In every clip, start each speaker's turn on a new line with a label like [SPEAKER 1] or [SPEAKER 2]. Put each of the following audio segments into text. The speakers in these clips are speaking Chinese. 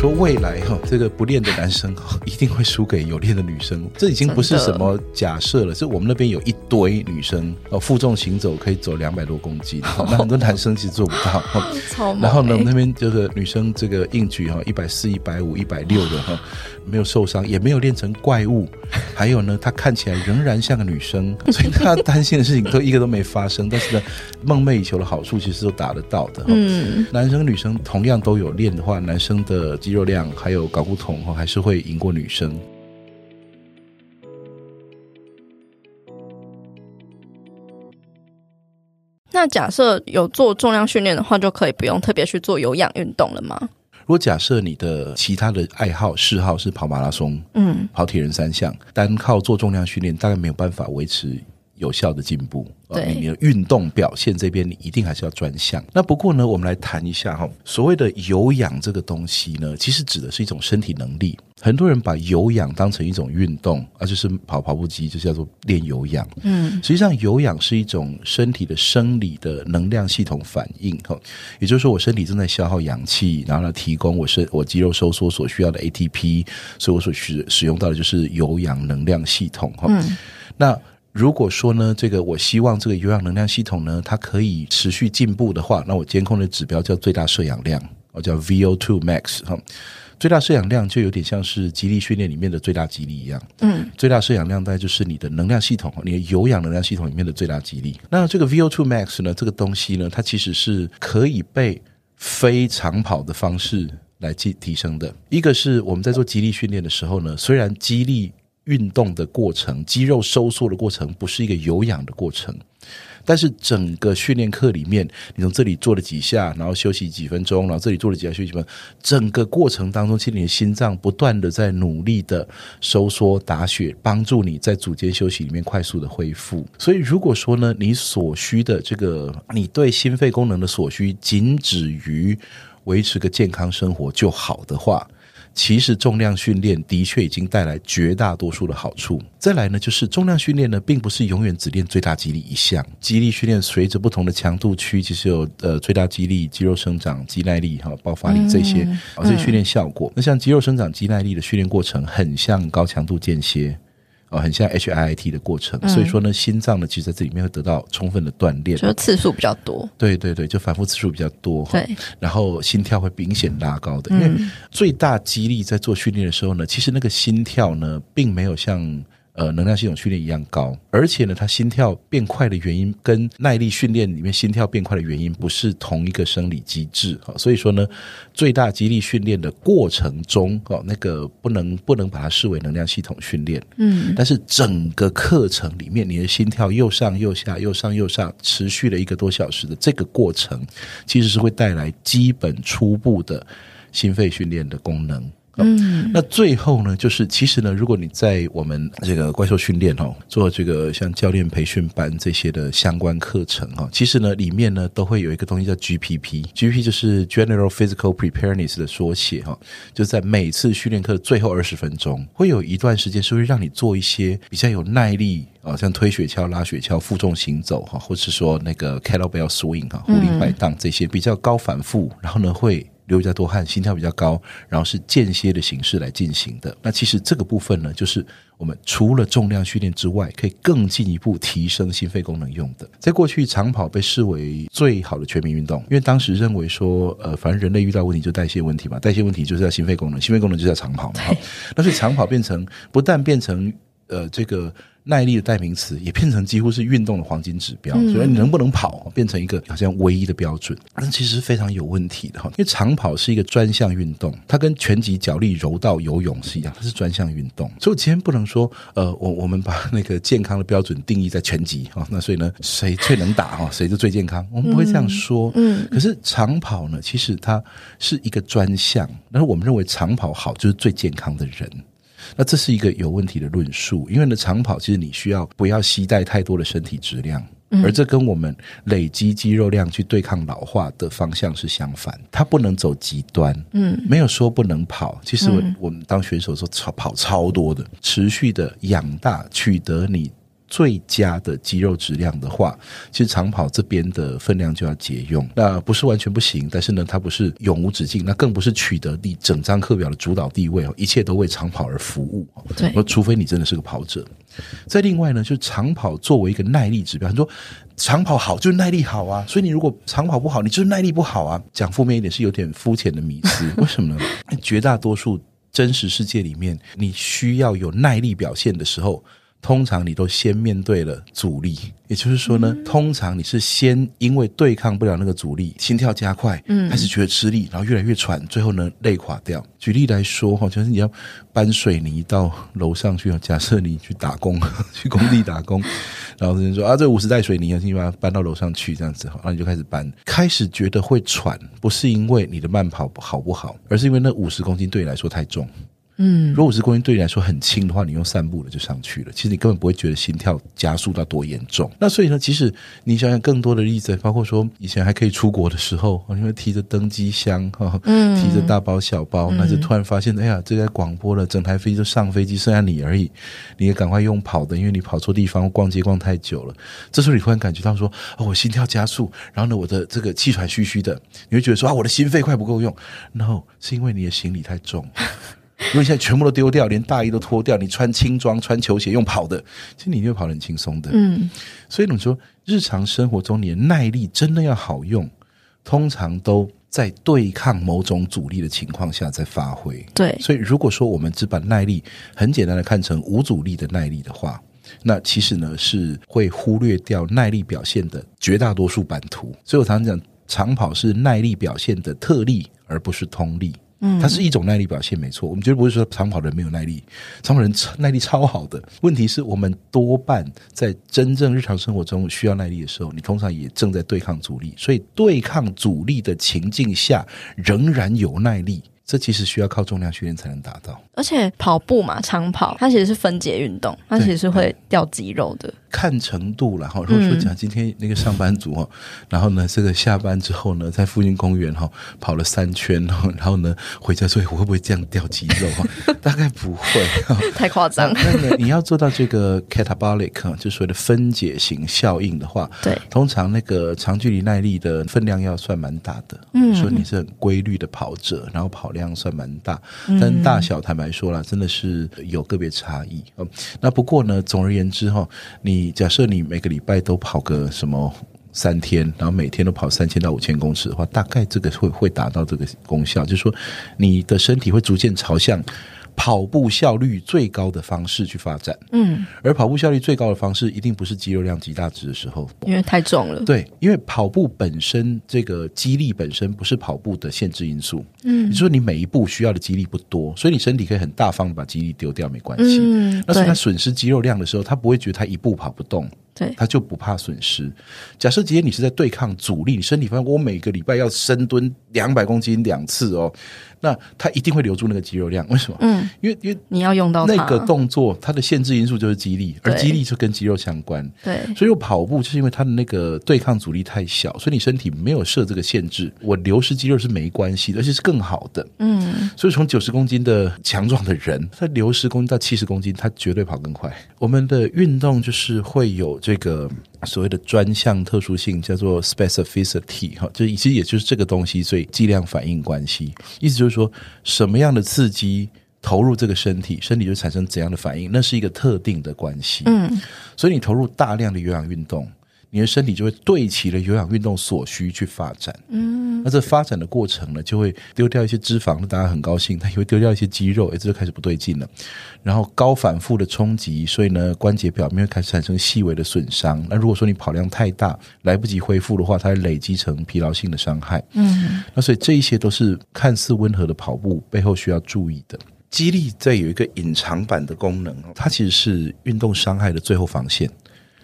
[SPEAKER 1] 说未来哈，这个不练的男生一定会输给有练的女生，这已经不是什么假设了，是我们那边有一堆女生哦，负重行走可以走两百多公斤，那很多男生其实做不到。然后呢，那边这个女生这个硬举哈，一百四、一百五、一百六的哈，没有受伤，也没有练成怪物，还有呢，她看起来仍然像个女生，所以她担心的事情都一个都没发生。但是呢，梦寐以求的好处其实都达得到的。嗯，男生女生同样都有练的话，男生的肌肉量还有睾固酮哈，还是会赢过女生。
[SPEAKER 2] 那假设有做重量训练的话，就可以不用特别去做有氧运动了吗？
[SPEAKER 1] 如果假设你的其他的爱好嗜好是跑马拉松，嗯，跑铁人三项，单靠做重量训练，大概没有办法维持有效的进步。对，你的运动表现这边，你一定还是要专项。那不过呢，我们来谈一下哈，所谓的有氧这个东西呢，其实指的是一种身体能力。很多人把有氧当成一种运动，啊就是跑跑步机，就叫做练有氧。嗯，实际上有氧是一种身体的生理的能量系统反应。哈，也就是说，我身体正在消耗氧气，然后呢，提供我身我肌肉收缩所需要的 ATP，所以我所需使用到的就是有氧能量系统。哈，嗯，那。如果说呢，这个我希望这个有氧能量系统呢，它可以持续进步的话，那我监控的指标叫最大摄氧量，我叫 VO2 max 哈。最大摄氧量就有点像是肌力训练里面的最大肌力一样，嗯，最大摄氧量大概就是你的能量系统，你的有氧能量系统里面的最大肌力。那这个 VO2 max 呢，这个东西呢，它其实是可以被非长跑的方式来提提升的。一个是我们在做肌力训练的时候呢，虽然肌力运动的过程，肌肉收缩的过程不是一个有氧的过程，但是整个训练课里面，你从这里做了几下，然后休息几分钟，然后这里做了几下休息几分，整个过程当中，其实你的心脏不断的在努力的收缩打血，帮助你在组间休息里面快速的恢复。所以如果说呢，你所需的这个，你对心肺功能的所需，仅止于维持个健康生活就好的话。其实重量训练的确已经带来绝大多数的好处。再来呢，就是重量训练呢，并不是永远只练最大肌力一项。肌力训练随着不同的强度区，其实有呃最大肌力、肌肉生长、肌耐力哈、爆发力这些啊这些训练效果。那像肌肉生长、肌耐力的训练过程，很像高强度间歇。哦，很像 HIIT 的过程，嗯、所以说呢，心脏呢，其实在这里面会得到充分的锻炼，
[SPEAKER 2] 就次数比较多。
[SPEAKER 1] 对对对，就反复次数比较多。
[SPEAKER 2] 对，
[SPEAKER 1] 然后心跳会明显拉高的，因为最大肌力在做训练的时候呢，其实那个心跳呢，并没有像。呃，能量系统训练一样高，而且呢，他心跳变快的原因跟耐力训练里面心跳变快的原因不是同一个生理机制。所以说呢，最大肌力训练的过程中，哦，那个不能不能把它视为能量系统训练，嗯，但是整个课程里面，你的心跳又上又下又上又上持续了一个多小时的这个过程，其实是会带来基本初步的心肺训练的功能。嗯，那最后呢，就是其实呢，如果你在我们这个怪兽训练哦，做这个像教练培训班这些的相关课程哈，其实呢，里面呢都会有一个东西叫 GPP，GPP 就是 General Physical Preparedness 的缩写哈，就在每次训练课的最后二十分钟，会有一段时间是会让你做一些比较有耐力啊，像推雪橇、拉雪橇、负重行走哈，或是说那个 Kettlebell Swing 哈，壶铃摆荡这些比较高反复，然后呢会。流比较多汗，心跳比较高，然后是间歇的形式来进行的。那其实这个部分呢，就是我们除了重量训练之外，可以更进一步提升心肺功能用的。在过去，长跑被视为最好的全民运动，因为当时认为说，呃，反正人类遇到问题就代谢问题嘛，代谢问题就是要心肺功能，心肺功能就是要长跑嘛。那所以长跑变成不但变成呃这个。耐力的代名词也变成几乎是运动的黄金指标，所以你能不能跑变成一个好像唯一的标准，但其实是非常有问题的哈。因为长跑是一个专项运动，它跟拳击、脚力、柔道、游泳是一样，它是专项运动。所以我今天不能说，呃，我我们把那个健康的标准定义在拳击哈，那所以呢，谁最能打哈，谁就最健康，我们不会这样说。嗯，可是长跑呢，其实它是一个专项，但是我们认为长跑好就是最健康的人。那这是一个有问题的论述，因为呢，长跑其实你需要不要携带太多的身体质量，而这跟我们累积肌肉量去对抗老化的方向是相反，它不能走极端。嗯，没有说不能跑，其实我我们当选手的时候超跑超多的，持续的养大，取得你最佳的肌肉质量的话，其实长跑这边的分量就要节用。那不是完全不行，但是呢，它不是永无止境，那更不是取得你整张课表的主导地位哦，一切都为长跑而服务。
[SPEAKER 2] 对，
[SPEAKER 1] 除非你真的是个跑者。再另外呢，就长跑作为一个耐力指标，很多长跑好就是耐力好啊，所以你如果长跑不好，你就是耐力不好啊。讲负面一点是有点肤浅的迷思，为什么呢？绝大多数真实世界里面，你需要有耐力表现的时候。通常你都先面对了阻力，也就是说呢，通常你是先因为对抗不了那个阻力，心跳加快，嗯，开始觉得吃力，然后越来越喘，最后呢累垮掉。举例来说哈，就是你要搬水泥到楼上去，假设你去打工，去工地打工，然后人说啊，这五十袋水泥，你把它搬到楼上去，这样子，然后你就开始搬，开始觉得会喘，不是因为你的慢跑好不好，而是因为那五十公斤对你来说太重。嗯，如果五十公斤对你来说很轻的话，你用散步的就上去了。其实你根本不会觉得心跳加速到多严重。那所以呢，其实你想想更多的例子，包括说以前还可以出国的时候，因为提着登机箱哈，嗯，提着大包小包，那就突然发现，哎呀，这在广播了，整台飞机都上飞机，剩下你而已，你也赶快用跑的，因为你跑错地方，逛街逛太久了。这时候你突然感觉到说，哦，我心跳加速，然后呢，我的这个气喘吁吁的，你会觉得说啊，我的心肺快不够用。No，是因为你的行李太重。因为现在全部都丢掉，连大衣都脱掉，你穿轻装、穿球鞋用跑的，其实你就跑得很轻松的。嗯，所以你说日常生活中你的耐力真的要好用，通常都在对抗某种阻力的情况下在发挥。
[SPEAKER 2] 对，
[SPEAKER 1] 所以如果说我们只把耐力很简单的看成无阻力的耐力的话，那其实呢是会忽略掉耐力表现的绝大多数版图。所以我常常讲，长跑是耐力表现的特例，而不是通例。嗯，它是一种耐力表现，没错。我们绝对不会说长跑的人没有耐力，长跑人耐力超好的。问题是我们多半在真正日常生活中需要耐力的时候，你通常也正在对抗阻力，所以对抗阻力的情境下仍然有耐力。这其实需要靠重量训练才能达到，
[SPEAKER 2] 而且跑步嘛，长跑它其实是分解运动，它其实是会掉肌肉的。
[SPEAKER 1] 看程度了哈，如果说讲今天那个上班族哈，嗯、然后呢，这个下班之后呢，在附近公园哈跑了三圈，然后呢回家说，我会不会这样掉肌肉哈？大概不会，
[SPEAKER 2] 太夸张。
[SPEAKER 1] 那你要做到这个 catabolic 就所谓的分解型效应的话，
[SPEAKER 2] 对，
[SPEAKER 1] 通常那个长距离耐力的分量要算蛮大的。嗯，说你是很规律的跑者，然后跑量算蛮大，但大小坦白说了，真的是有个别差异哦。那不过呢，总而言之哈，你你假设你每个礼拜都跑个什么三天，然后每天都跑三千到五千公尺的话，大概这个会会达到这个功效，就是说你的身体会逐渐朝向。跑步效率最高的方式去发展，嗯，而跑步效率最高的方式一定不是肌肉量极大值的时候，
[SPEAKER 2] 因为太重了。
[SPEAKER 1] 对，因为跑步本身这个肌力本身不是跑步的限制因素，嗯，你说你每一步需要的肌力不多，所以你身体可以很大方的把肌力丢掉没关系，嗯，那所以他损失肌肉量的时候，他不会觉得他一步跑不动。
[SPEAKER 2] 对，
[SPEAKER 1] 他就不怕损失。假设今天你是在对抗阻力，你身体发现我每个礼拜要深蹲两百公斤两次哦，那他一定会留住那个肌肉量。为什么？嗯，因为因为
[SPEAKER 2] 你要用到
[SPEAKER 1] 那个动作，它的限制因素就是肌力，而肌力就跟肌肉相关。
[SPEAKER 2] 对，
[SPEAKER 1] 所以我跑步就是因为它的那个对抗阻力太小，所以你身体没有设这个限制，我流失肌肉是没关系的，而且是更好的。嗯，所以从九十公斤的强壮的人，他流失公斤到七十公斤，他绝对跑更快。我们的运动就是会有。这个所谓的专项特殊性叫做 specificity 哈，就其实也就是这个东西，所以剂量反应关系，意思就是说什么样的刺激投入这个身体，身体就产生怎样的反应，那是一个特定的关系。嗯，所以你投入大量的有氧运动。你的身体就会对齐了有氧运动所需去发展，嗯，那这发展的过程呢，就会丢掉一些脂肪，大家很高兴，它也会丢掉一些肌肉，哎，这就开始不对劲了。然后高反复的冲击，所以呢，关节表面会开始产生细微的损伤。那如果说你跑量太大，来不及恢复的话，它会累积成疲劳性的伤害。嗯，那所以这一些都是看似温和的跑步背后需要注意的。肌力在有一个隐藏版的功能，它其实是运动伤害的最后防线。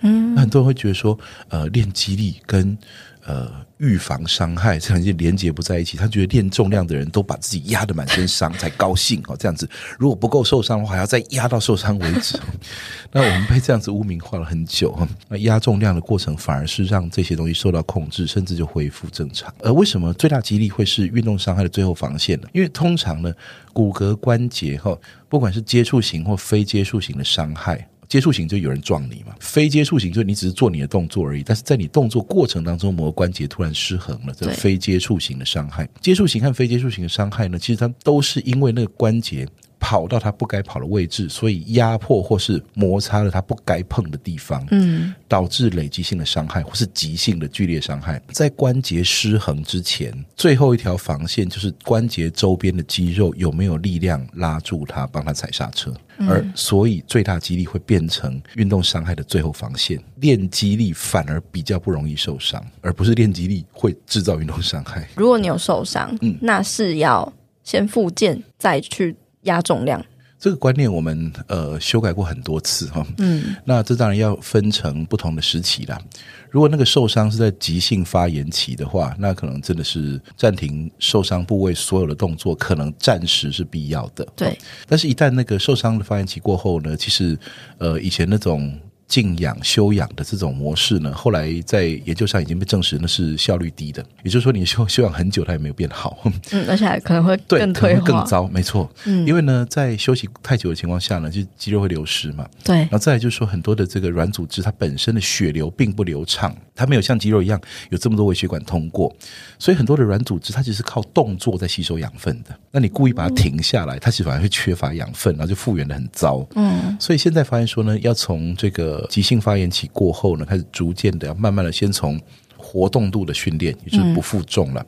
[SPEAKER 1] 嗯，很多人会觉得说，呃，练肌力跟呃预防伤害 这两件连接不在一起。他觉得练重量的人都把自己压得满身伤才高兴哦，这样子如果不够受伤的话，还要再压到受伤为止。那我们被这样子污名化了很久哈。那压重量的过程反而是让这些东西受到控制，甚至就恢复正常。而为什么最大肌力会是运动伤害的最后防线呢？因为通常呢，骨骼关节哈，不管是接触型或非接触型的伤害。接触型就有人撞你嘛，非接触型就你只是做你的动作而已，但是在你动作过程当中，某个关节突然失衡了，这非接触型的伤害。接触型和非接触型的伤害呢，其实它都是因为那个关节。跑到他不该跑的位置，所以压迫或是摩擦了他不该碰的地方，嗯，导致累积性的伤害或是急性的剧烈伤害。在关节失衡之前，最后一条防线就是关节周边的肌肉有没有力量拉住它，帮他踩刹车。而所以最大肌力会变成运动伤害的最后防线。练肌力反而比较不容易受伤，而不是练肌力会制造运动伤害。
[SPEAKER 2] 如果你有受伤，嗯，那是要先复健再去。压重量
[SPEAKER 1] 这个观念，我们呃修改过很多次哈。嗯，那这当然要分成不同的时期啦。如果那个受伤是在急性发炎期的话，那可能真的是暂停受伤部位所有的动作，可能暂时是必要的。
[SPEAKER 2] 对，
[SPEAKER 1] 但是，一旦那个受伤的发炎期过后呢，其实呃，以前那种。静养休养的这种模式呢，后来在研究上已经被证实，那是效率低的。也就是说，你休休养很久，它也没有变好。
[SPEAKER 2] 嗯，而且还可能会 更退化，
[SPEAKER 1] 更糟。没错，嗯，因为呢，在休息太久的情况下呢，就肌肉会流失嘛。
[SPEAKER 2] 对。
[SPEAKER 1] 然后再来就是说，很多的这个软组织，它本身的血流并不流畅，它没有像肌肉一样有这么多微血管通过，所以很多的软组织它只是靠动作在吸收养分的。那你故意把它停下来，它其实反而会缺乏养分，然后就复原的很糟。嗯。所以现在发现说呢，要从这个。急性发炎期过后呢，开始逐渐的要慢慢的先从活动度的训练，也就是不负重了，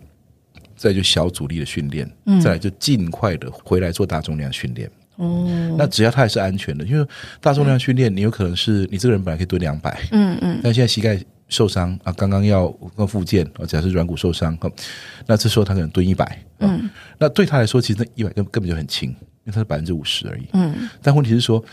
[SPEAKER 1] 嗯、再就小阻力的训练，嗯、再来就尽快的回来做大重量训练。哦，那只要它还是安全的，因为大重量训练，你有可能是你这个人本来可以蹲两百，嗯嗯，但现在膝盖受伤啊，刚刚要刚复健，假设软骨受伤哈，那这时候他可能蹲一百，嗯，那对他来说，其实那一百根根本就很轻，因为他是百分之五十而已，嗯，但问题是说。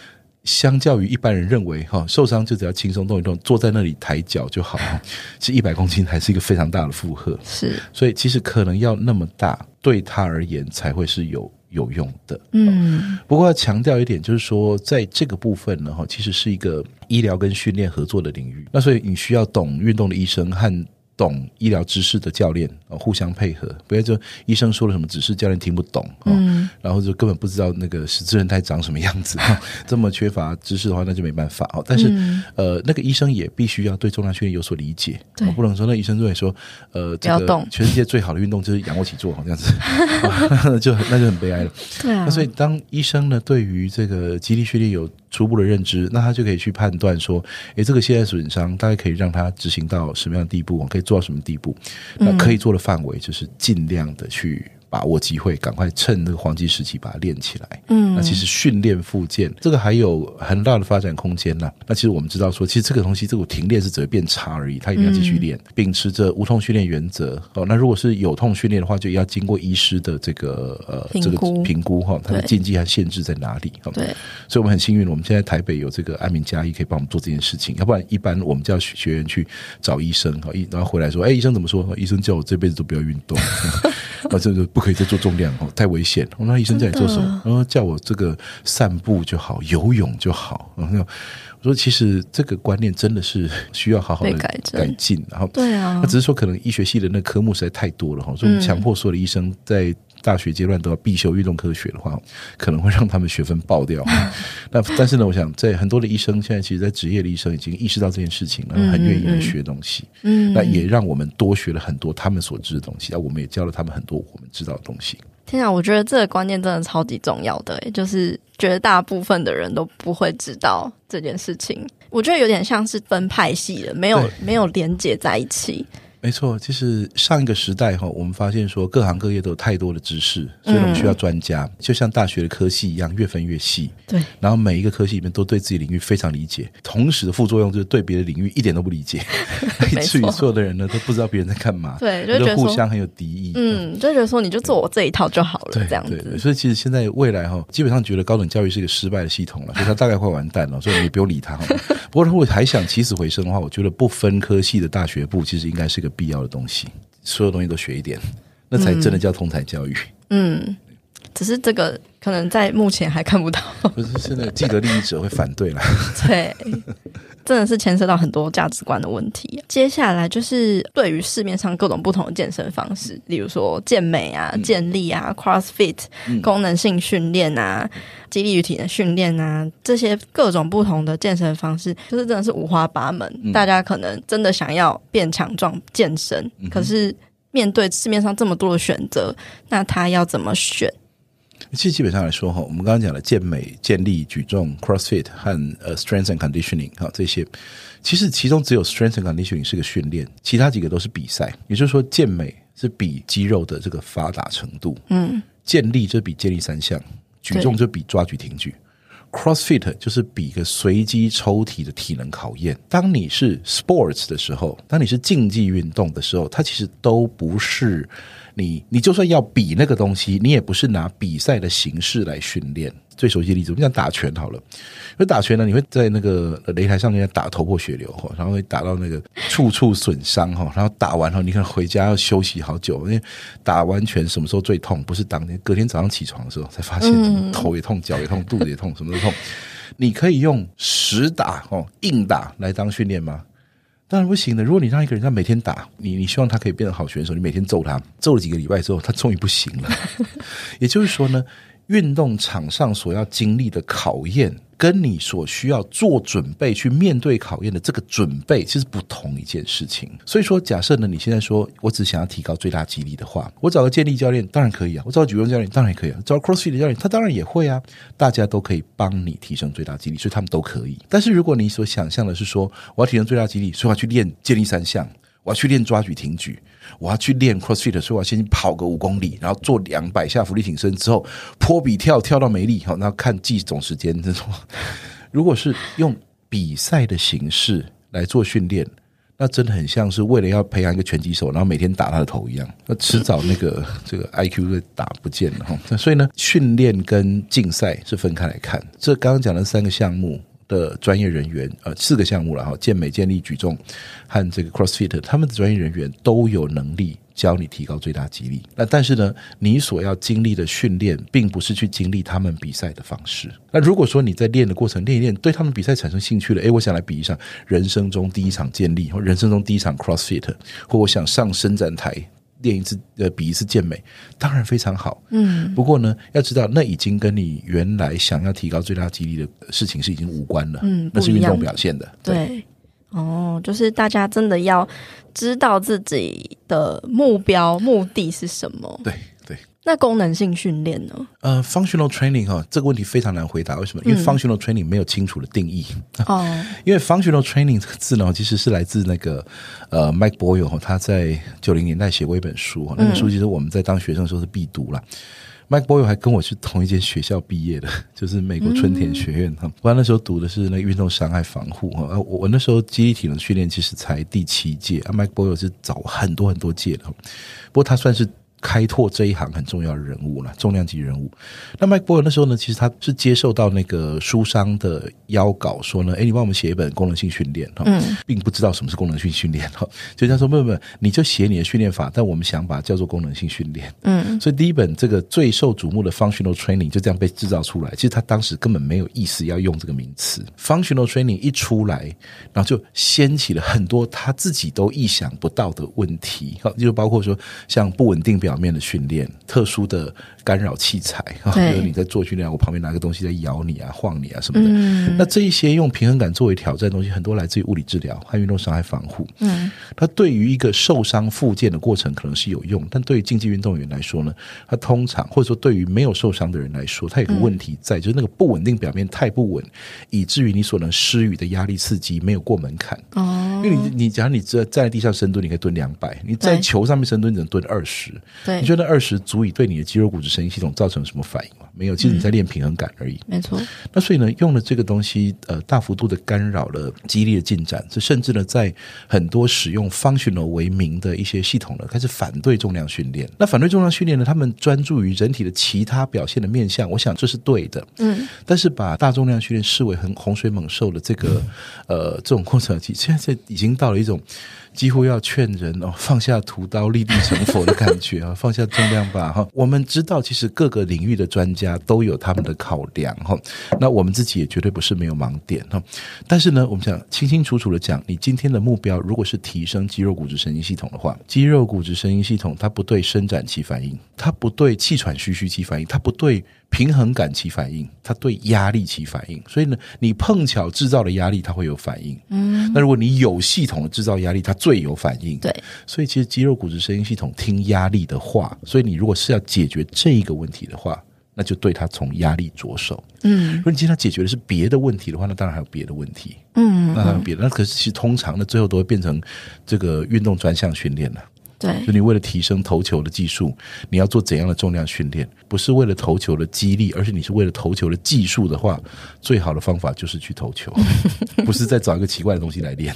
[SPEAKER 1] 相较于一般人认为，哈受伤就只要轻松动一动，坐在那里抬脚就好。其实一百公斤还是一个非常大的负荷，是。所以其实可能要那么大，对他而言才会是有有用的。嗯。不过要强调一点，就是说在这个部分呢，哈，其实是一个医疗跟训练合作的领域。那所以你需要懂运动的医生和。懂医疗知识的教练啊，互相配合，不要就医生说了什么指示，教练听不懂，嗯，然后就根本不知道那个十字韧带长什么样子，这么缺乏知识的话，那就没办法。但是，呃，那个医生也必须要对重量训练有所理解，对，不能说那医生认为说，呃，这个全世界最好的运动就是仰卧起坐，这样子，就那就很悲哀了。对啊，那所以当医生呢，对于这个肌力训练有初步的认知，那他就可以去判断说，诶，这个现在损伤大概可以让他执行到什么样的地步，可以做到什么地步？那可以做的范围就是尽量的去。把握机会，赶快趁那个黄金时期把它练起来。嗯，那其实训练复健这个还有很大的发展空间呢。那其实我们知道说，其实这个东西，这个停练是只会变差而已，它一定要继续练，秉持着无痛训练原则。哦，那如果是有痛训练的话，就要经过医师的这个呃这个评估哈，它的禁忌和限制在哪里？对，所以我们很幸运，我们现在台北有这个安民加医可以帮我们做这件事情。要不然，一般我们叫学员去找医生，然后回来说，哎，医生怎么说？医生叫我这辈子都不要运动。啊，这个不可以再做重量哦，太危险。我那医生叫你做什么？然后叫我这个散步就好，游泳就好。然后我说，其实这个观念真的是需要好好的改进。然后，对啊，那只是说可能医学系的那科目实在太多了哈，所以我们强迫所有的医生在。大学阶段都要必修运动科学的话，可能会让他们学分爆掉。那但是呢，我想在很多的医生现在，其实，在职业的医生已经意识到这件事情了，很愿意来学东西。嗯，那也让我们多学了很多他们所知的东西，那我们也教了他们很多我们知道的东西。
[SPEAKER 2] 天啊，我觉得这个观念真的超级重要的，就是绝大部分的人都不会知道这件事情。我觉得有点像是分派系的，没有没有连接在一起。
[SPEAKER 1] 没错，就是上一个时代哈，我们发现说各行各业都有太多的知识，所以我们需要专家，嗯、就像大学的科系一样，越分越细。对，然后每一个科系里面都对自己领域非常理解，同时的副作用就是对别的领域一点都不理解，以至于所有的人呢都不知道别人在干嘛，对，就觉得互相很有敌意。
[SPEAKER 2] 嗯，就觉得说你就做我这一套就好了，对这样子对对。
[SPEAKER 1] 所以其实现在未来哈，基本上觉得高等教育是一个失败的系统了，所以它大概会完蛋了，所以你不用理它。不过如果还想起死回生的话，我觉得不分科系的大学部其实应该是个必要的东西。所有东西都学一点，那才真的叫通才教育。嗯，
[SPEAKER 2] 只是这个可能在目前还看不到，
[SPEAKER 1] 不是现在既得利益者会反对啦。
[SPEAKER 2] 对，真的是牵涉到很多价值观的问题。接下来就是对于市面上各种不同的健身方式，例如说健美啊、健力啊、CrossFit、嗯、功能性训练啊、肌力与体能训练啊，这些各种不同的健身方式，就是真的是五花八门。嗯、大家可能真的想要变强壮、健身，嗯、可是面对市面上这么多的选择，那他要怎么选？
[SPEAKER 1] 其实基本上来说哈，我们刚刚讲的健美、健力、举重、CrossFit 和呃 Strength and Conditioning 哈这些，其实其中只有 Strength and Conditioning 是个训练，其他几个都是比赛。也就是说，健美是比肌肉的这个发达程度，嗯，健力就比健力三项，举重就比抓举挺举，CrossFit 就是比一个随机抽题的体能考验。当你是 Sports 的时候，当你是竞技运动的时候，它其实都不是。你你就算要比那个东西，你也不是拿比赛的形式来训练。最熟悉的例子，我们讲打拳好了，因为打拳呢，你会在那个擂台上面打头破血流哈，然后会打到那个处处损伤哈，然后打完后你可能回家要休息好久，因为打完拳什么时候最痛？不是当天，隔天早上起床的时候才发现，头也痛，脚也痛，肚子也痛，什么都痛。你可以用实打哦，硬打来当训练吗？当然不行的。如果你让一个人他每天打你，你希望他可以变成好选手，你每天揍他，揍了几个礼拜之后，他终于不行了。也就是说呢，运动场上所要经历的考验。跟你所需要做准备去面对考验的这个准备，其实不同一件事情。所以说，假设呢，你现在说我只想要提高最大肌力的话，我找个健力教练当然可以啊，我找举重教练当然也可以啊，找 CrossFit 的教练他当然也会啊，大家都可以帮你提升最大肌力，所以他们都可以。但是如果你所想象的是说，我要提升最大肌力，所以我要去练健力三项。我要去练抓举挺举，我要去练 CrossFit，所以我要先跑个五公里，然后做两百下伏地挺身之后，坡比跳跳到没力，好，然后看计总时间这种。如果是用比赛的形式来做训练，那真的很像是为了要培养一个拳击手，然后每天打他的头一样，那迟早那个 这个 IQ 会打不见了哈。所以呢，训练跟竞赛是分开来看。这刚刚讲的三个项目。的专业人员，呃，四个项目了哈，健美、健力、举重和这个 CrossFit，他们的专业人员都有能力教你提高最大肌力。那但是呢，你所要经历的训练，并不是去经历他们比赛的方式。那如果说你在练的过程练一练，对他们比赛产生兴趣了，诶，我想来比一场人生中第一场健力，或人生中第一场 CrossFit，或我想上伸展台。练一次呃，比一次健美，当然非常好。嗯，不过呢，要知道那已经跟你原来想要提高最大肌力的事情是已经无关了。嗯，那是运动表现的。对，
[SPEAKER 2] 对，哦，就是大家真的要知道自己的目标目的是什么。
[SPEAKER 1] 对。
[SPEAKER 2] 那功能性训练呢？
[SPEAKER 1] 呃，functional training 哈，这个问题非常难回答。为什么？因为 functional training 没有清楚的定义。哦、嗯，因为 functional training 这个字呢，其实是来自那个呃，Mike Boyle 哈，他在九零年代写过一本书，那本书其实我们在当学生的时候是必读了。嗯、Mike Boyle 还跟我是同一间学校毕业的，就是美国春田学院哈。我、嗯、那时候读的是那个运动伤害防护哈。我我那时候肌力体能训练其实才第七届，啊，Mike Boyle 是早很多很多届的。不过他算是。开拓这一行很重要的人物了，重量级人物。那 Mike Boyle 那时候呢，其实他是接受到那个书商的邀稿，说呢，哎，你帮我们写一本功能性训练哈，嗯，并不知道什么是功能性训练哈，就他说不不不，你就写你的训练法，但我们想把它叫做功能性训练，嗯，所以第一本这个最受瞩目的 Functional Training 就这样被制造出来。其实他当时根本没有意思要用这个名词。Functional Training 一出来，然后就掀起了很多他自己都意想不到的问题，哈，就包括说像不稳定表。方面的训练，特殊的干扰器材，啊 比如你在做训练，我旁边拿个东西在摇你啊、晃你啊什么的。嗯、那这一些用平衡感作为挑战的东西，很多来自于物理治疗和运动伤害防护。嗯，它对于一个受伤复健的过程可能是有用，但对于竞技运动员来说呢，它通常或者说对于没有受伤的人来说，它有个问题在，嗯、就是那个不稳定表面太不稳，以至于你所能施予的压力刺激没有过门槛。哦，因为你你假如你在站在地上深蹲，你可以蹲两百；你在球上面深蹲，只能蹲二十。对你觉得二十足以对你的肌肉、骨质、神经系统造成什么反应吗？没有，其实你在练平衡感而已。嗯、没错。那所以呢，用了这个东西，呃，大幅度的干扰了肌力的进展。这甚至呢，在很多使用 functional 为名的一些系统呢，开始反对重量训练。那反对重量训练呢，他们专注于人体的其他表现的面向。我想这是对的。嗯。但是把大重量训练视为很洪水猛兽的这个呃这种过程，现在已已经到了一种。几乎要劝人哦，放下屠刀立地成佛的感觉啊，放下重量吧哈。我们知道，其实各个领域的专家都有他们的考量哈。那我们自己也绝对不是没有盲点哈。但是呢，我们想清清楚楚的讲，你今天的目标如果是提升肌肉骨质神经系统的话，肌肉骨质神经系统它不对伸展期反应，它不对气喘吁吁期反应，它不对。平衡感起反应，它对压力起反应，所以呢，你碰巧制造的压力，它会有反应。嗯，那如果你有系统的制造压力，它最有反应。对，所以其实肌肉骨质神经系统听压力的话，所以你如果是要解决这一个问题的话，那就对它从压力着手。嗯，如果你今天解决的是别的问题的话，那当然还有别的问题。嗯，那当然有别的，那可是其实通常呢，最后都会变成这个运动专项训练了。对，就你为了提升投球的技术，你要做怎样的重量训练？不是为了投球的激励，而是你是为了投球的技术的话，最好的方法就是去投球，不是再找一个奇怪的东西来练。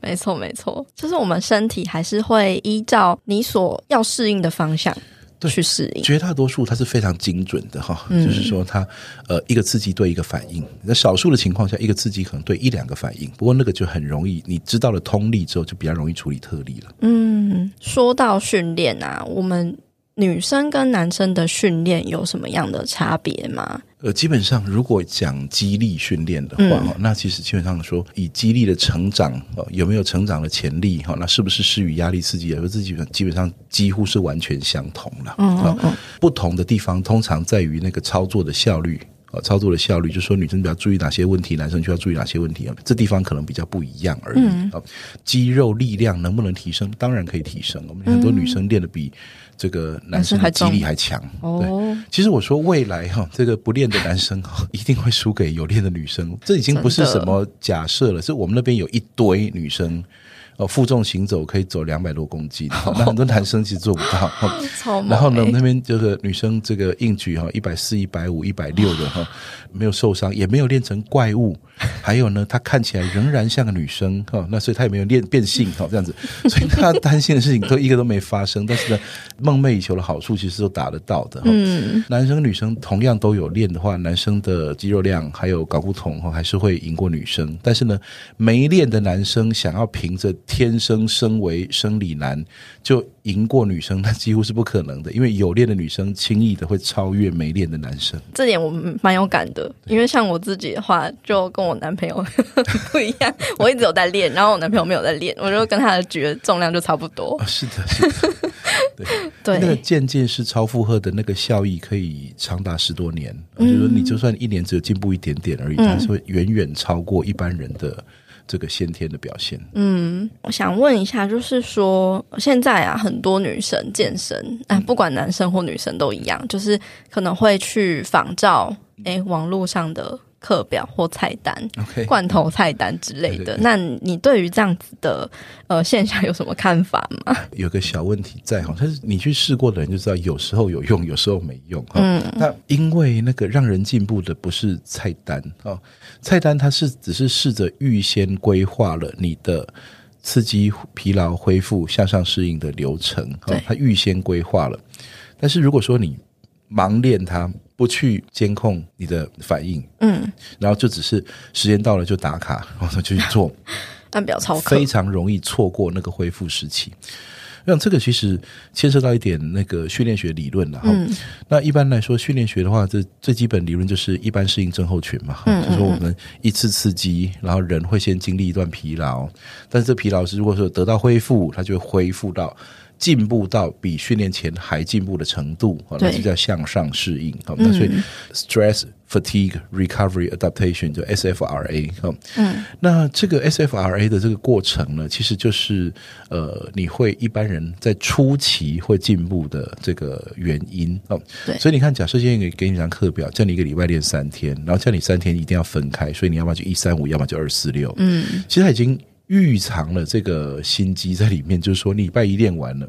[SPEAKER 2] 没错，没错，就是我们身体还是会依照你所要适应的方向。对，去适应，
[SPEAKER 1] 绝大多数它是非常精准的哈，嗯、就是说它呃一个刺激对一个反应，那少数的情况下，一个刺激可能对一两个反应，不过那个就很容易，你知道了通例之后，就比较容易处理特例了。
[SPEAKER 2] 嗯，说到训练啊，我们。女生跟男生的训练有什么样的差别吗？
[SPEAKER 1] 呃，基本上如果讲激励训练的话，嗯、那其实基本上说以激励的成长有没有成长的潜力哈，那是不是施与压力刺激，而这基本基本上几乎是完全相同了。嗯，嗯，嗯，不同的地方通常在于那个操作的效率。操作的效率，就是说女生比较注意哪些问题，男生就要注意哪些问题啊。这地方可能比较不一样而已。嗯、肌肉力量能不能提升？当然可以提升。我们很多女生练的比这个男生的肌力还强。对，其实我说未来哈，这个不练的男生一定会输给有练的女生。这已经不是什么假设了，是我们那边有一堆女生。哦，负重行走可以走两百多公斤，那很多男生其实做不到。然后呢，那边就是女生这个硬举哈，一百四、一百五、一百六的哈，没有受伤，也没有练成怪物。还有呢，她看起来仍然像个女生哈，那所以她也没有练变性哈，这样子。所以她担心的事情都一个都没发生。但是呢，梦寐以求的好处其实都达得到的。嗯，男生女生同样都有练的话，男生的肌肉量还有睾固酮哈，还是会赢过女生。但是呢，没练的男生想要凭着天生身为生理男就赢过女生，那几乎是不可能的。因为有练的女生轻易的会超越没练的男生。
[SPEAKER 2] 这点我蛮有感的，因为像我自己的话，就跟我男朋友 不一样。我一直有在练，然后我男朋友没有在练，我就跟他的举的重量就差不多。
[SPEAKER 1] 哦，是的，是的，对 对。那个渐进式超负荷的那个效益可以长达十多年。嗯，就是说，你就算一年只有进步一点点而已，它是会远远超过一般人的。这个先天的表现，
[SPEAKER 2] 嗯，我想问一下，就是说现在啊，很多女生健身，啊，不管男生或女生都一样，嗯、就是可能会去仿照，哎，网络上的。课表或菜单罐头菜单之类的。对对对，那你对于这样子的呃现象有什么看法吗？
[SPEAKER 1] 有个小问题在哈，但是你去试过的人就知道，有时候有用，有时候没用哈。嗯，那因为那个让人进步的不是菜单啊，菜单它是只是试着预先规划了你的刺激、疲劳、恢复、向上适应的流程，对，它预先规划了。但是如果说你盲练它。不去监控你的反应，嗯，然后就只是时间到了就打卡，然后就去做，
[SPEAKER 2] 按表操课，
[SPEAKER 1] 非常容易错过那个恢复时期。那这个其实牵涉到一点那个训练学理论了哈。嗯、那一般来说，训练学的话，这最基本理论就是一般适应症候群嘛，嗯嗯就是说我们一次刺激，然后人会先经历一段疲劳，但是这疲劳是如果说得到恢复，它就会恢复到。进步到比训练前还进步的程度，那就叫向上适应。好，那所以 stress fatigue recovery adaptation 就 SFRA。嗯，那这个 SFRA 的这个过程呢，其实就是呃，你会一般人在初期会进步的这个原因。哦，对，所以你看，假设现在给给你张课表，叫你一个礼拜练三天，然后叫你三天一定要分开，所以你要么就一三五，要么就二四六。嗯，其实他已经。预藏了这个心机在里面，就是说，礼拜一练完了，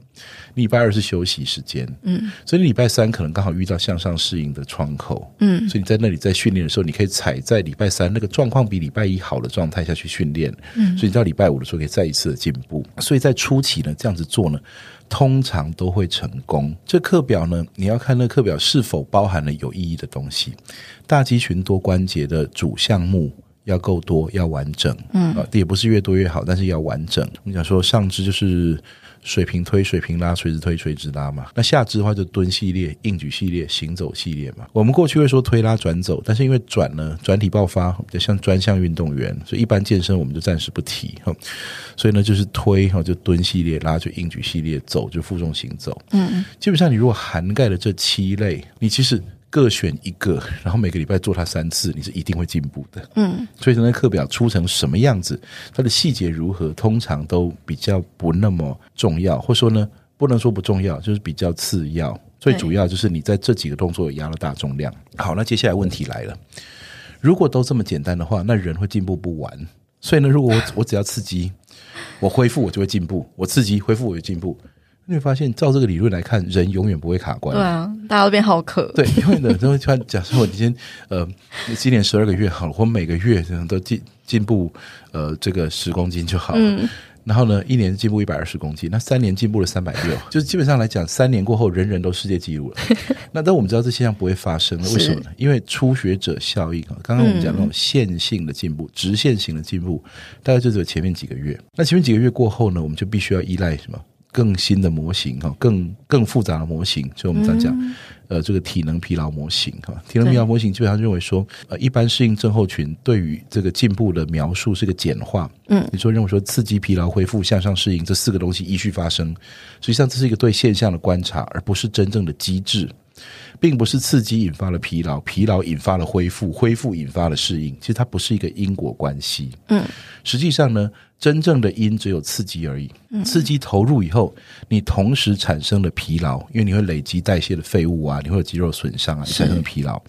[SPEAKER 1] 礼拜二是休息时间，嗯，所以礼拜三可能刚好遇到向上适应的窗口，嗯，所以你在那里在训练的时候，你可以踩在礼拜三那个状况比礼拜一好的状态下去训练，嗯，所以你到礼拜五的时候可以再一次的进步，所以在初期呢，这样子做呢，通常都会成功。这课表呢，你要看那课表是否包含了有意义的东西，大肌群多关节的主项目。要够多，要完整。嗯，啊，也不是越多越好，但是要完整。我们讲说上肢就是。水平推、水平拉、垂直推、垂直拉嘛。那下肢的话就蹲系列、硬举系列、行走系列嘛。我们过去会说推拉转走，但是因为转呢，转体爆发比较像专项运动员，所以一般健身我们就暂时不提哈。所以呢，就是推哈就蹲系列，拉就硬举系列，走就负重行走。嗯，基本上你如果涵盖了这七类，你其实。各选一个，然后每个礼拜做它三次，你是一定会进步的。嗯，所以说那课表出成什么样子，它的细节如何，通常都比较不那么重要，或说呢，不能说不重要，就是比较次要。最主要就是你在这几个动作有压了大重量。好，那接下来问题来了，如果都这么简单的话，那人会进步不完。所以呢，如果我我只要刺激，我恢复我就会进步，我刺激恢复我就进步。你会发现，照这个理论来看，人永远不会卡关。
[SPEAKER 2] 对啊，大家都变好客。
[SPEAKER 1] 对，因为呢，就会突然假设我今天呃，今年十二个月好了，我每个月都进进步呃这个十公斤就好了。嗯。然后呢，一年进步一百二十公斤，那三年进步了三百六，就是基本上来讲，三年过后，人人都世界纪录了。那但我们知道这现象不会发生，为什么呢？因为初学者效应啊。刚刚我们讲那种线性的进步、嗯、直线型的进步，大概就只有前面几个月。那前面几个月过后呢，我们就必须要依赖什么？更新的模型哈，更更复杂的模型，所以我们在讲，嗯、呃，这个体能疲劳模型哈，体能疲劳模型基本上认为说，呃，一般适应症候群对于这个进步的描述是个简化，嗯，你说认为说刺激、疲劳、恢复、向上适应这四个东西依序发生，实际上这是一个对现象的观察，而不是真正的机制。并不是刺激引发了疲劳，疲劳引发了恢复，恢复引发了适应。其实它不是一个因果关系。嗯，实际上呢，真正的因只有刺激而已。刺激投入以后，你同时产生了疲劳，因为你会累积代谢的废物啊，你会有肌肉损伤啊，你产生疲劳。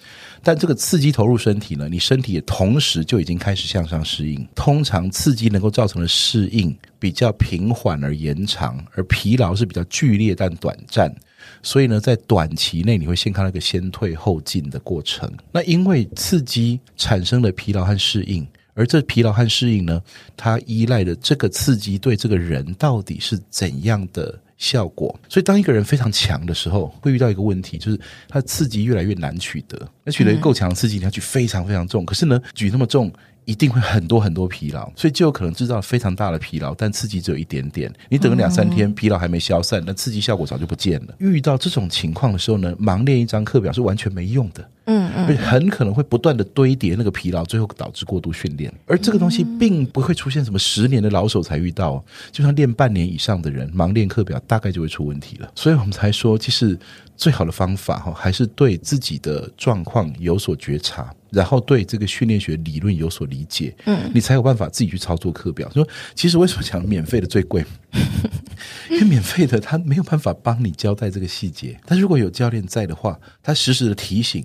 [SPEAKER 1] 但这个刺激投入身体呢，你身体也同时就已经开始向上适应。通常刺激能够造成的适应比较平缓而延长，而疲劳是比较剧烈但短暂。所以呢，在短期内你会先看到一个先退后进的过程。那因为刺激产生了疲劳和适应，而这疲劳和适应呢，它依赖的这个刺激对这个人到底是怎样的效果。所以当一个人非常强的时候，会遇到一个问题，就是他的刺激越来越难取得。那取得够强的刺激，你要举非常非常重，可是呢，举那么重。一定会很多很多疲劳，所以就有可能制造非常大的疲劳，但刺激只有一点点。你等个两三天，疲劳还没消散，那刺激效果早就不见了。遇到这种情况的时候呢，盲练一张课表是完全没用的。嗯嗯，很可能会不断的堆叠那个疲劳，最后导致过度训练。而这个东西并不会出现什么十年的老手才遇到，就像练半年以上的人，盲练课表大概就会出问题了。所以我们才说，其实最好的方法哈，还是对自己的状况有所觉察，然后对这个训练学理论有所理解，嗯，你才有办法自己去操作课表。说其实为什么讲免费的最贵？因为免费的他没有办法帮你交代这个细节，但如果有教练在的话，他实时的提醒。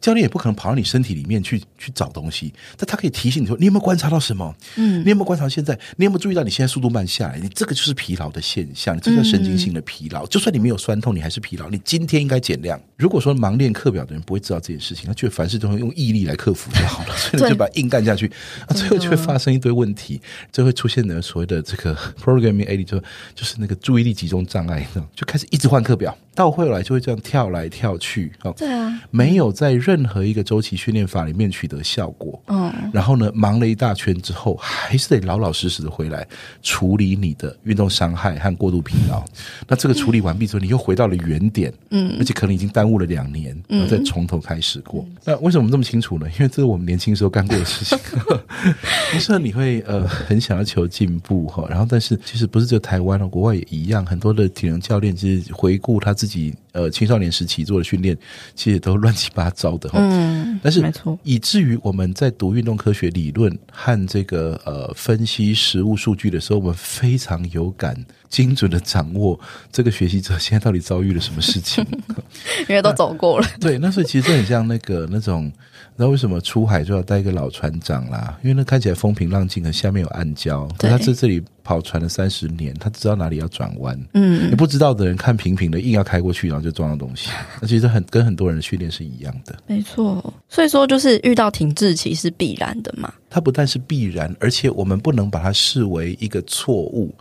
[SPEAKER 1] 教练也不可能跑到你身体里面去去找东西，但他可以提醒你说：“你有没有观察到什么？嗯，你有没有观察现在？你有没有注意到你现在速度慢下来？你这个就是疲劳的现象，你这叫神经性的疲劳。就算你没有酸痛，你还是疲劳。你今天应该减量。如果说盲练课表的人不会知道这件事情，他觉得凡事都会用毅力来克服就好了，所以你就把硬干下去，啊，最后就会发生一堆问题，就会出现的所谓的这个 programming AD 就就是那个注意力集中障碍，就开始一直换课表，到会来就会这样跳来跳去，哦，对啊，没有在任何一个周期训练法里面取得效果，嗯，然后呢，忙了一大圈之后，还是得老老实实的回来处理你的运动伤害和过度疲劳。那这个处理完毕之后，你又回到了原点，嗯，而且可能已经耽误了两年，然后再从头开始过。那为什么这么清楚呢？因为这是我们年轻时候干过的事情。不是你会呃很想要求进步哈，然后但是其实不是只有台湾哦，国外也一样，很多的体能教练其实回顾他自己。呃，青少年时期做的训练，其实都乱七八糟的哈。嗯，但是没错，以至于我们在读运动科学理论和这个呃分析实物数据的时候，我们非常有感，精准的掌握这个学习者现在到底遭遇了什么事情，
[SPEAKER 2] 因为都走过了。
[SPEAKER 1] 对，那所以其实这很像那个那种。那为什么出海就要带一个老船长啦？因为那看起来风平浪静，可下面有暗礁。可他在这里跑船了三十年，他知道哪里要转弯。嗯，你不知道的人看平平的，硬要开过去，然后就撞到东西。那其实很跟很多人的训练是一样的。
[SPEAKER 2] 没错，所以说就是遇到停滞期是必然的嘛。
[SPEAKER 1] 它不但是必然，而且我们不能把它视为一个错误。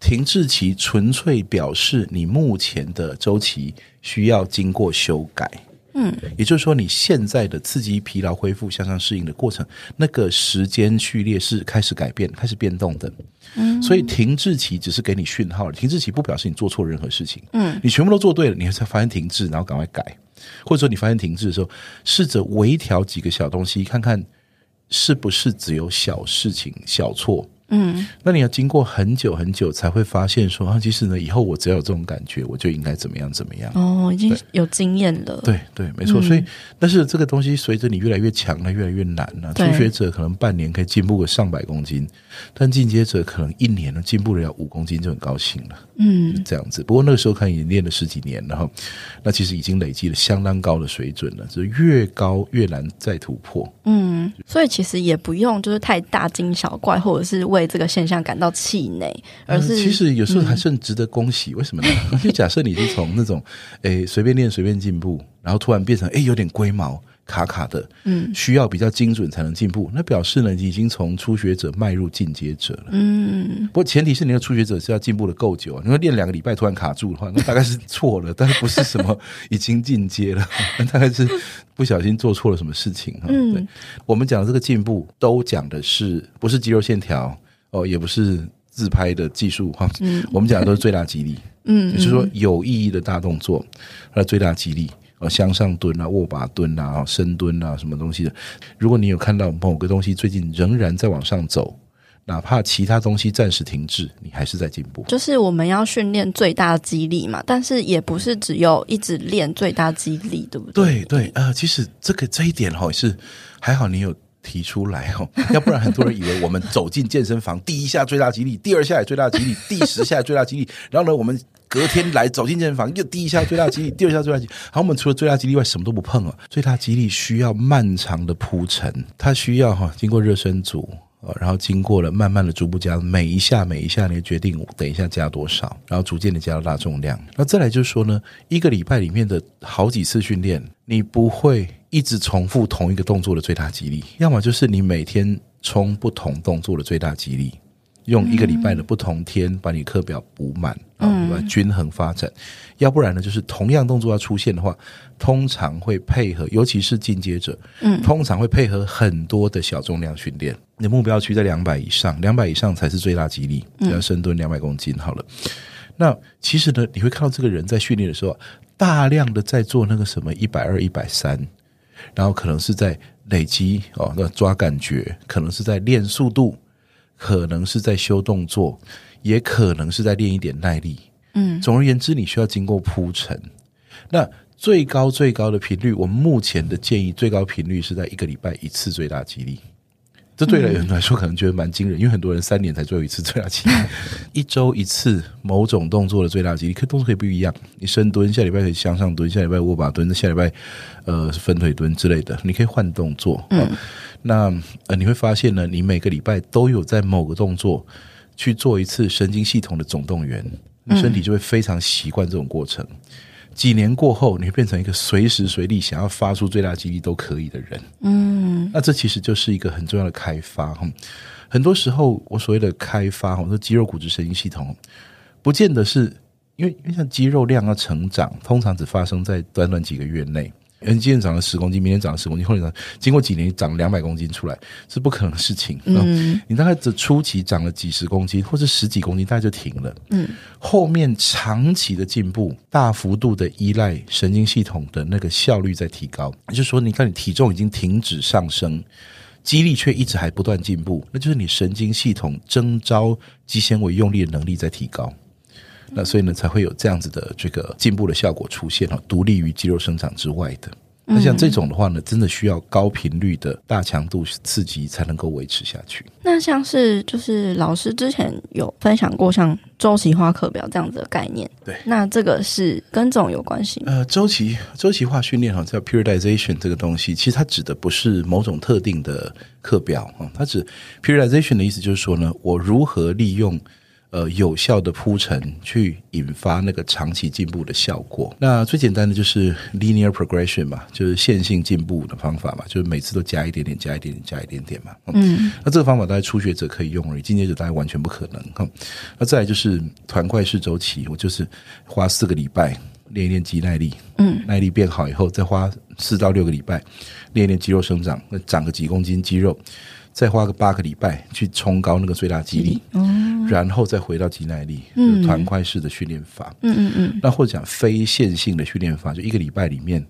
[SPEAKER 1] 停滞期纯粹表示你目前的周期需要经过修改。
[SPEAKER 2] 嗯，
[SPEAKER 1] 也就是说，你现在的刺激、疲劳、恢复、向上适应的过程，那个时间序列是开始改变、开始变动的。嗯，所以停滞期只是给你讯号，停滞期不表示你做错任何事情。嗯，你全部都做对了，你才发现停滞，然后赶快改。或者说，你发现停滞的时候，试着微调几个小东西，看看是不是只有小事情、小错。嗯，那你要经过很久很久才会发现说啊，其实呢，以后我只要有这种感觉，我就应该怎么样怎么样。
[SPEAKER 2] 哦，已经有经验了。
[SPEAKER 1] 对对，没错。嗯、所以，但是这个东西随着你越来越强了，越来越难了。初学者可能半年可以进步个上百公斤，但进阶者可能一年呢进步了五公斤就很高兴了。嗯，这样子。不过那个时候看已经练了十几年，然后那其实已经累积了相当高的水准了，就是越高越难再突破。
[SPEAKER 2] 嗯，所以其实也不用就是太大惊小怪，或者是为这个现象感到气馁，而是、
[SPEAKER 1] 嗯、其实有时候还是很值得恭喜。嗯、为什么呢？就假设你是从那种诶随便练随便进步，然后突然变成诶有点龟毛卡卡的，嗯，需要比较精准才能进步，那表示呢你已经从初学者迈入进阶者了。嗯，不过前提是你的初学者是要进步的够久啊。你说练两个礼拜突然卡住的话，那大概是错了，但是不是什么已经进阶了，那大概是不小心做错了什么事情。嗯，对，我们讲的这个进步都讲的是不是肌肉线条？哦，也不是自拍的技术哈，嗯、我们讲的都是最大肌力，嗯，也就是说有意义的大动作，它的最大肌力，哦，向上蹲啊，握把蹲啊，深蹲啊，什么东西的。如果你有看到某个东西最近仍然在往上走，哪怕其他东西暂时停滞，你还是在进步。
[SPEAKER 2] 就是我们要训练最大肌力嘛，但是也不是只有一直练最大肌力，对不对？
[SPEAKER 1] 对对，呃，其实这个这一点哈是还好，你有。提出来哦，要不然很多人以为我们走进健身房，第一下最大肌力，第二下也最大肌力，第十下最大肌力，然后呢，我们隔天来走进健身房，又第一下最大肌力，第二下最大肌力。好，我们除了最大肌力外，什么都不碰啊。最大肌力需要漫长的铺陈，它需要哈经过热身组。然后经过了慢慢的逐步加，每一下每一下你决定等一下加多少，然后逐渐的加到大重量。那再来就是说呢，一个礼拜里面的好几次训练，你不会一直重复同一个动作的最大肌力，要么就是你每天冲不同动作的最大肌力。用一个礼拜的不同天把你课表补满啊，均衡发展。要不然呢，就是同样动作要出现的话，通常会配合，尤其是进阶者，嗯，通常会配合很多的小重量训练。你的目标区在两百以上，两百以上才是最大肌力，要深蹲两百公斤。好了，那其实呢，你会看到这个人在训练的时候，大量的在做那个什么一百二、一百三，然后可能是在累积哦，那抓感觉，可能是在练速度。可能是在修动作，也可能是在练一点耐力。嗯，总而言之，你需要经过铺陈。那最高最高的频率，我们目前的建议最高频率是在一个礼拜一次最大肌力。这对人来说可能觉得蛮惊人，因为很多人三年才做一次最大肌力，一周一次某种动作的最大肌力，可动作可以不一样。你深蹲，下礼拜可以向上蹲，下礼拜握把蹲，下礼拜呃分腿蹲之类的，你可以换动作。嗯，那呃你会发现呢，你每个礼拜都有在某个动作去做一次神经系统的总动员，你身体就会非常习惯这种过程。几年过后，你会变成一个随时随地想要发出最大肌力都可以的人。嗯，那这其实就是一个很重要的开发。很多时候，我所谓的开发，我说肌肉、骨质、神经系统，不见得是因为，因为像肌肉量要成长，通常只发生在短短几个月内。嗯，今天长了十公斤，明天长了十公斤，后天长，经过几年长两百公斤出来是不可能的事情。嗯，你大概这初期长了几十公斤或者十几公斤，大概就停了。嗯，后面长期的进步，大幅度的依赖神经系统的那个效率在提高。也就是说，你看你体重已经停止上升，肌力却一直还不断进步，那就是你神经系统征召肌纤维用力的能力在提高。那所以呢，才会有这样子的这个进步的效果出现哈，独立于肌肉生长之外的。那像这种的话呢，真的需要高频率的大强度刺激才能够维持下去。
[SPEAKER 2] 那像是就是老师之前有分享过像周期化课表这样子的概念，
[SPEAKER 1] 对，
[SPEAKER 2] 那这个是跟这种有关系吗？
[SPEAKER 1] 呃，周期周期化训练哈，叫 periodization 这个东西，其实它指的不是某种特定的课表啊，它指 periodization 的意思就是说呢，我如何利用。呃，有效的铺陈去引发那个长期进步的效果。那最简单的就是 linear progression 嘛，就是线性进步的方法嘛，就是每次都加一点点，加一点点，加一点点嘛。嗯，那这个方法大概初学者可以用而已，进阶者大概完全不可能。哈，那再来就是团块式周期，我就是花四个礼拜练一练肌耐力，嗯，耐力变好以后，再花四到六个礼拜练一练肌肉生长，那长个几公斤肌肉，再花个八个礼拜去冲高那个最大肌力，嗯，然后再回到肌耐力，嗯，团块式的训练法，嗯嗯嗯，那或者讲非线性的训练法，就一个礼拜里面。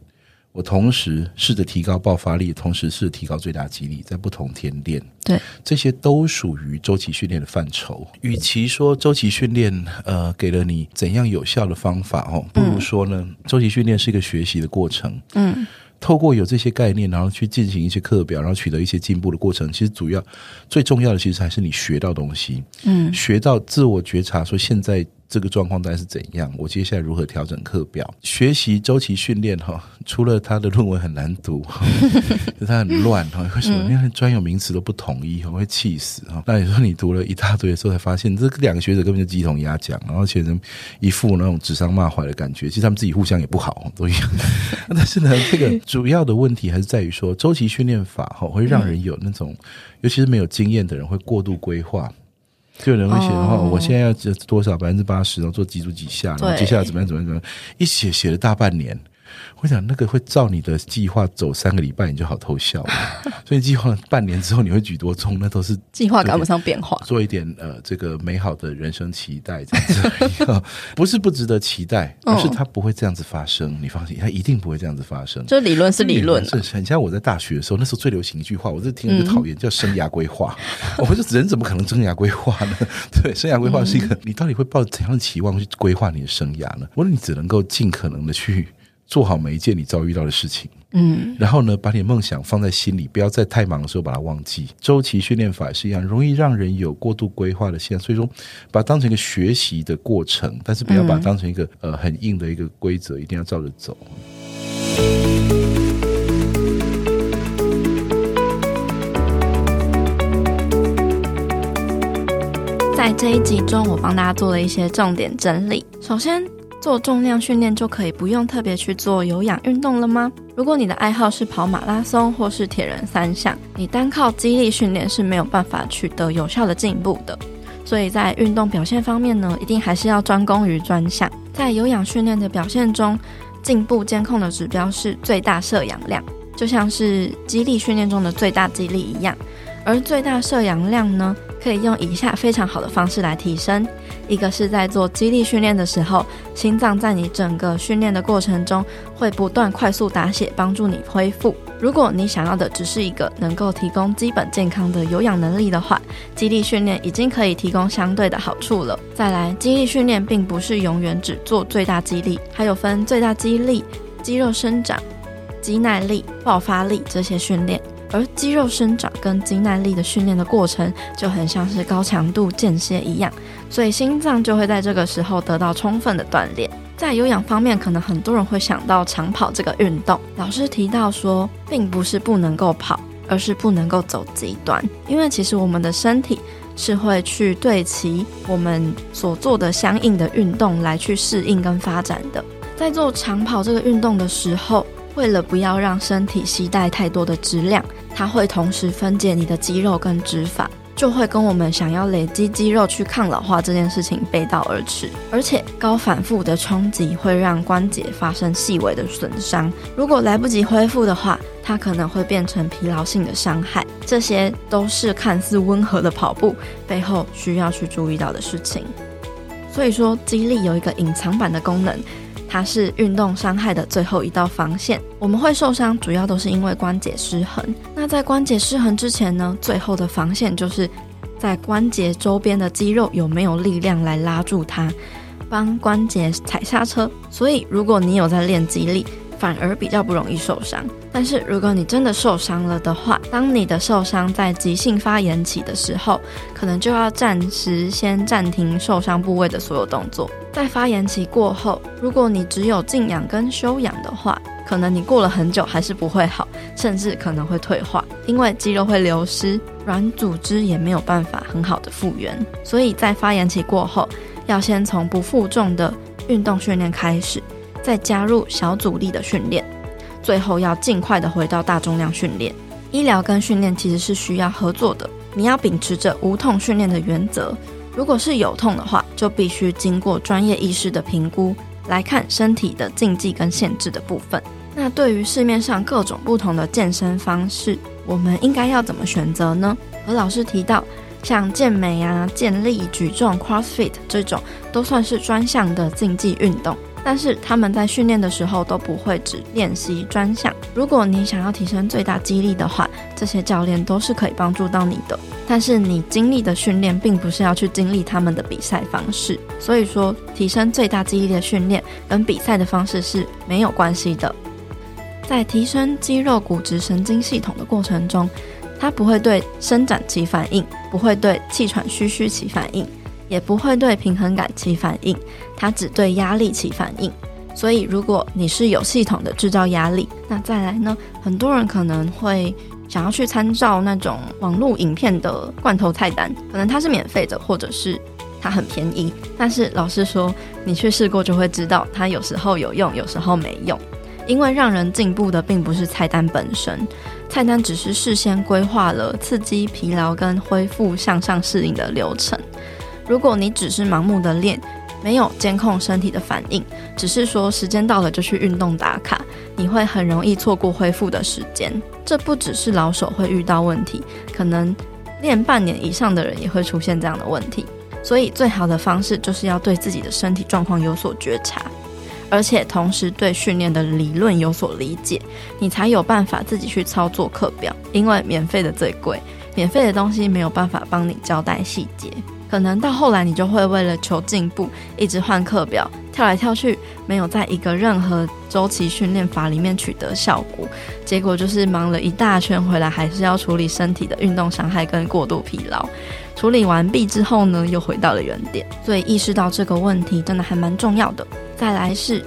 [SPEAKER 1] 我同时试着提高爆发力，同时试着提高最大肌力，在不同天练，
[SPEAKER 2] 对，
[SPEAKER 1] 这些都属于周期训练的范畴。与其说周期训练，呃，给了你怎样有效的方法哦，不如说呢，周期训练是一个学习的过程。嗯，透过有这些概念，然后去进行一些课表，然后取得一些进步的过程，其实主要最重要的，其实还是你学到东西。嗯，学到自我觉察，说现在。这个状况大概是怎样？我接下来如何调整课表？学习周期训练哈，除了他的论文很难读，就 他很乱哈。为什么？因为专有名词都不统一，我会气死哈。那你说你读了一大堆的时候，才发现这两个学者根本就鸡同鸭讲，然后写成一副那种指桑骂槐的感觉。其实他们自己互相也不好，都一样。但是呢，这个主要的问题还是在于说，周期训练法哈会让人有那种，尤其是没有经验的人会过度规划。就有人会写的话，我现在要多少百分之八十，然后做几组几下，然后接下来怎么样怎么样怎么样，一写写了大半年。我想那个会照你的计划走三个礼拜，你就好偷笑了。所以计划半年之后你会举多重，那都是
[SPEAKER 2] 计划赶不上变化。
[SPEAKER 1] 做一点呃，这个美好的人生期待这样子，不是不值得期待，而是它不会这样子发生。你放心，它一定不会这样子发生。
[SPEAKER 2] 这理论是理论，
[SPEAKER 1] 是很像我在大学的时候，那时候最流行一句话，我就听了就讨厌，叫生涯规划。我们说人怎么可能生涯规划呢？对，生涯规划是一个，你到底会抱怎样的期望去规划你的生涯呢？我说你只能够尽可能的去。做好每一件你遭遇到的事情，嗯，然后呢，把你的梦想放在心里，不要在太忙的时候把它忘记。周期训练法也是一样，容易让人有过度规划的现象，所以说把它当成一个学习的过程，但是不要把它当成一个、嗯、呃很硬的一个规则，一定要照着走。
[SPEAKER 2] 在这一集中，我帮大家做了一些重点整理。首先，做重量训练就可以不用特别去做有氧运动了吗？如果你的爱好是跑马拉松或是铁人三项，你单靠肌力训练是没有办法取得有效的进步的。所以在运动表现方面呢，一定还是要专攻于专项。在有氧训练的表现中，进步监控的指标是最大摄氧量，就像是肌力训练中的最大肌力一样。而最大摄氧量呢，可以用以下非常好的方式来提升。一个是在做肌力训练的时候，心脏在你整个训练的过程中会不断快速打血，帮助你恢复。如果你想要的只是一个能够提供基本健康的有氧能力的话，肌力训练已经可以提供相对的好处了。再来，肌力训练并不是永远只做最大肌力，还有分最大肌力、肌肉生长、肌耐力、爆发力这些训练。而肌肉生长跟肌耐力的训练的过程就很像是高强度间歇一样，所以心脏就会在这个时候得到充分的锻炼。在有氧方面，可能很多人会想到长跑这个运动。老师提到说，并不是不能够跑，而是不能够走极端，因为其实我们的身体是会去对齐我们所做的相应的运动来去适应跟发展的。在做长跑这个运动的时候，为了不要让身体携带太多的质量。它会同时分解你的肌肉跟脂肪，就会跟我们想要累积肌肉去抗老化这件事情背道而驰。而且高反复的冲击会让关节发生细微的损伤，如果来不及恢复的话，它可能会变成疲劳性的伤害。这些都是看似温和的跑步背后需要去注意到的事情。所以说，肌力有一个隐藏版的功能。它是运动伤害的最后一道防线。我们会受伤，主要都是因为关节失衡。那在关节失衡之前呢，最后的防线就是在关节周边的肌肉有没有力量来拉住它，帮关节踩刹车。所以，如果你有在练肌力，反而比较不容易受伤。但是如果你真的受伤了的话，当你的受伤在急性发炎期的时候，可能就要暂时先暂停受伤部位的所有动作。在发炎期过后，如果你只有静养跟休养的话，可能你过了很久还是不会好，甚至可能会退化，因为肌肉会流失，软组织也没有办法很好的复原。所以在发炎期过后，要先从不负重的运动训练开始。再加入小阻力的训练，最后要尽快的回到大重量训练。医疗跟训练其实是需要合作的，你要秉持着无痛训练的原则。如果是有痛的话，就必须经过专业医师的评估，来看身体的禁忌跟限制的部分。那对于市面上各种不同的健身方式，我们应该要怎么选择呢？而老师提到，像健美啊、健力、举重、CrossFit 这种，都算是专项的竞技运动。但是他们在训练的时候都不会只练习专项。如果你想要提升最大肌力的话，这些教练都是可以帮助到你的。但是你经历的训练并不是要去经历他们的比赛方式，所以说提升最大肌力的训练跟比赛的方式是没有关系的。在提升肌肉、骨质、神经系统的过程中，它不会对伸展起反应，不会对气喘吁吁起反应。也不会对平衡感起反应，它只对压力起反应。所以，如果你是有系统的制造压力，那再来呢？很多人可能会想要去参照那种网络影片的罐头菜单，可能它是免费的，或者是它很便宜。但是老实说，你去试过就会知道，它有时候有用，有时候没用。因为让人进步的并不是菜单本身，菜单只是事先规划了刺激、疲劳跟恢复向上适应的流程。如果你只是盲目的练，没有监控身体的反应，只是说时间到了就去运动打卡，你会很容易错过恢复的时间。这不只是老手会遇到问题，可能练半年以上的人也会出现这样的问题。所以最好的方式就是要对自己的身体状况有所觉察，而且同时对训练的理论有所理解，你才有办法自己去操作课表。因为免费的最贵，免费的东西没有办法帮你交代细节。可能到后来，你就会为了求进步，一直换课表，跳来跳去，没有在一个任何周期训练法里面取得效果，结果就是忙了一大圈回来，还是要处理身体的运动伤害跟过度疲劳。处理完毕之后呢，又回到了原点。所以意识到这个问题真的还蛮重要的。再来是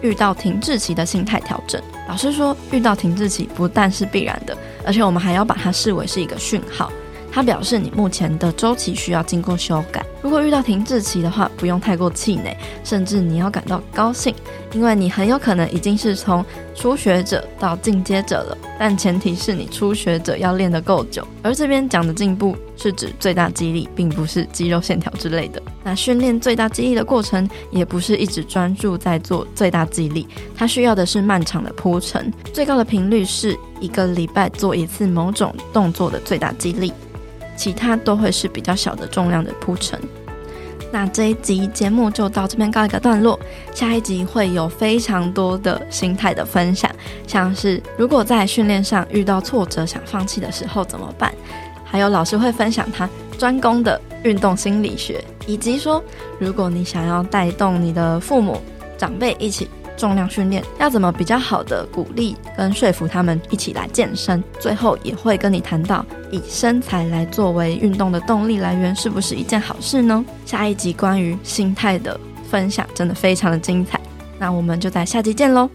[SPEAKER 2] 遇到停滞期的心态调整。老师说，遇到停滞期不但是必然的，而且我们还要把它视为是一个讯号。它表示你目前的周期需要经过修改。如果遇到停滞期的话，不用太过气馁，甚至你要感到高兴，因为你很有可能已经是从初学者到进阶者了。但前提是你初学者要练得够久。而这边讲的进步是指最大肌力，并不是肌肉线条之类的。那训练最大肌力的过程，也不是一直专注在做最大肌力，它需要的是漫长的铺陈。最高的频率是一个礼拜做一次某种动作的最大肌力。其他都会是比较小的重量的铺陈。那这一集节目就到这边告一个段落，下一集会有非常多的心态的分享，像是如果在训练上遇到挫折想放弃的时候怎么办，还有老师会分享他专攻的运动心理学，以及说如果你想要带动你的父母长辈一起。重量训练要怎么比较好的鼓励跟说服他们一起来健身？最后也会跟你谈到以身材来作为运动的动力来源是不是一件好事呢？下一集关于心态的分享真的非常的精彩，那我们就在下集见喽。